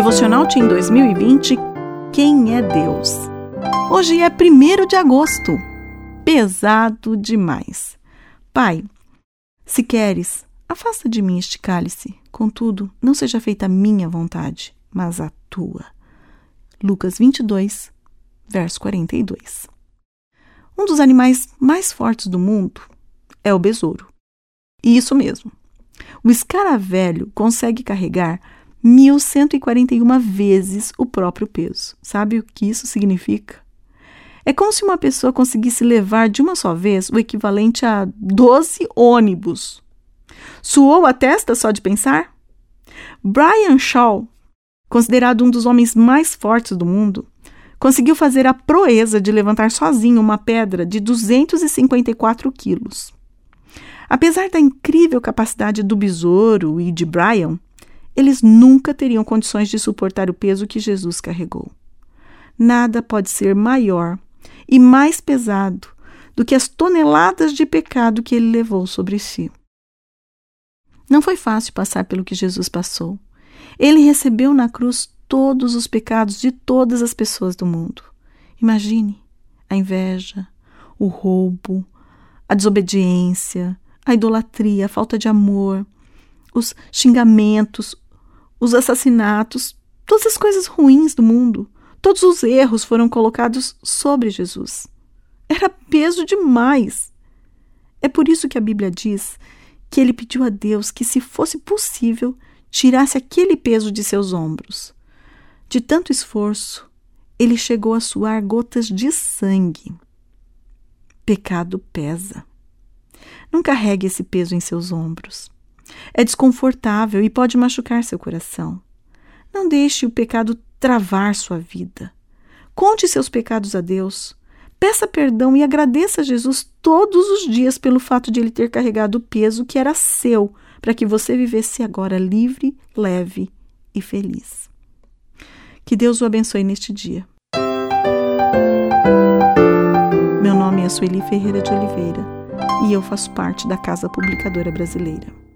Devocional Team 2020 Quem é Deus? Hoje é 1 de agosto. Pesado demais. Pai, se queres, afasta de mim este cálice. Contudo, não seja feita a minha vontade, mas a tua. Lucas 22, verso 42. Um dos animais mais fortes do mundo é o besouro. E isso mesmo. O escaravelho consegue carregar 1.141 vezes o próprio peso. Sabe o que isso significa? É como se uma pessoa conseguisse levar de uma só vez o equivalente a 12 ônibus. Suou a testa só de pensar? Brian Shaw, considerado um dos homens mais fortes do mundo, conseguiu fazer a proeza de levantar sozinho uma pedra de 254 quilos. Apesar da incrível capacidade do besouro e de Brian, eles nunca teriam condições de suportar o peso que Jesus carregou. Nada pode ser maior e mais pesado do que as toneladas de pecado que ele levou sobre si. Não foi fácil passar pelo que Jesus passou. Ele recebeu na cruz todos os pecados de todas as pessoas do mundo. Imagine a inveja, o roubo, a desobediência, a idolatria, a falta de amor, os xingamentos, os assassinatos, todas as coisas ruins do mundo, todos os erros foram colocados sobre Jesus. Era peso demais. É por isso que a Bíblia diz que ele pediu a Deus que, se fosse possível, tirasse aquele peso de seus ombros. De tanto esforço, ele chegou a suar gotas de sangue. Pecado pesa. Não carregue esse peso em seus ombros. É desconfortável e pode machucar seu coração. Não deixe o pecado travar sua vida. Conte seus pecados a Deus. Peça perdão e agradeça a Jesus todos os dias pelo fato de ele ter carregado o peso que era seu, para que você vivesse agora livre, leve e feliz. Que Deus o abençoe neste dia. Meu nome é Sueli Ferreira de Oliveira e eu faço parte da Casa Publicadora Brasileira.